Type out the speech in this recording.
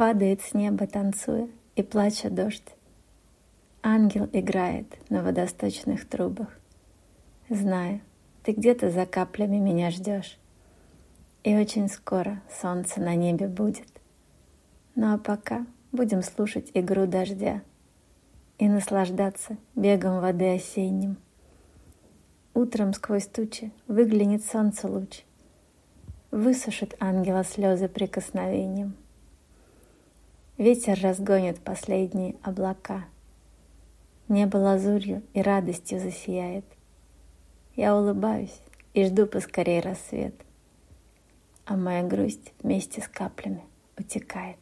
Падает с неба, танцуя, и плача дождь. Ангел играет на водосточных трубах. Знаю, ты где-то за каплями меня ждешь. И очень скоро солнце на небе будет. Ну а пока будем слушать игру дождя и наслаждаться бегом воды осенним. Утром сквозь тучи выглянет солнце луч, высушит ангела слезы прикосновением. Ветер разгонит последние облака. Небо лазурью и радостью засияет. Я улыбаюсь и жду поскорей рассвет, а моя грусть вместе с каплями утекает.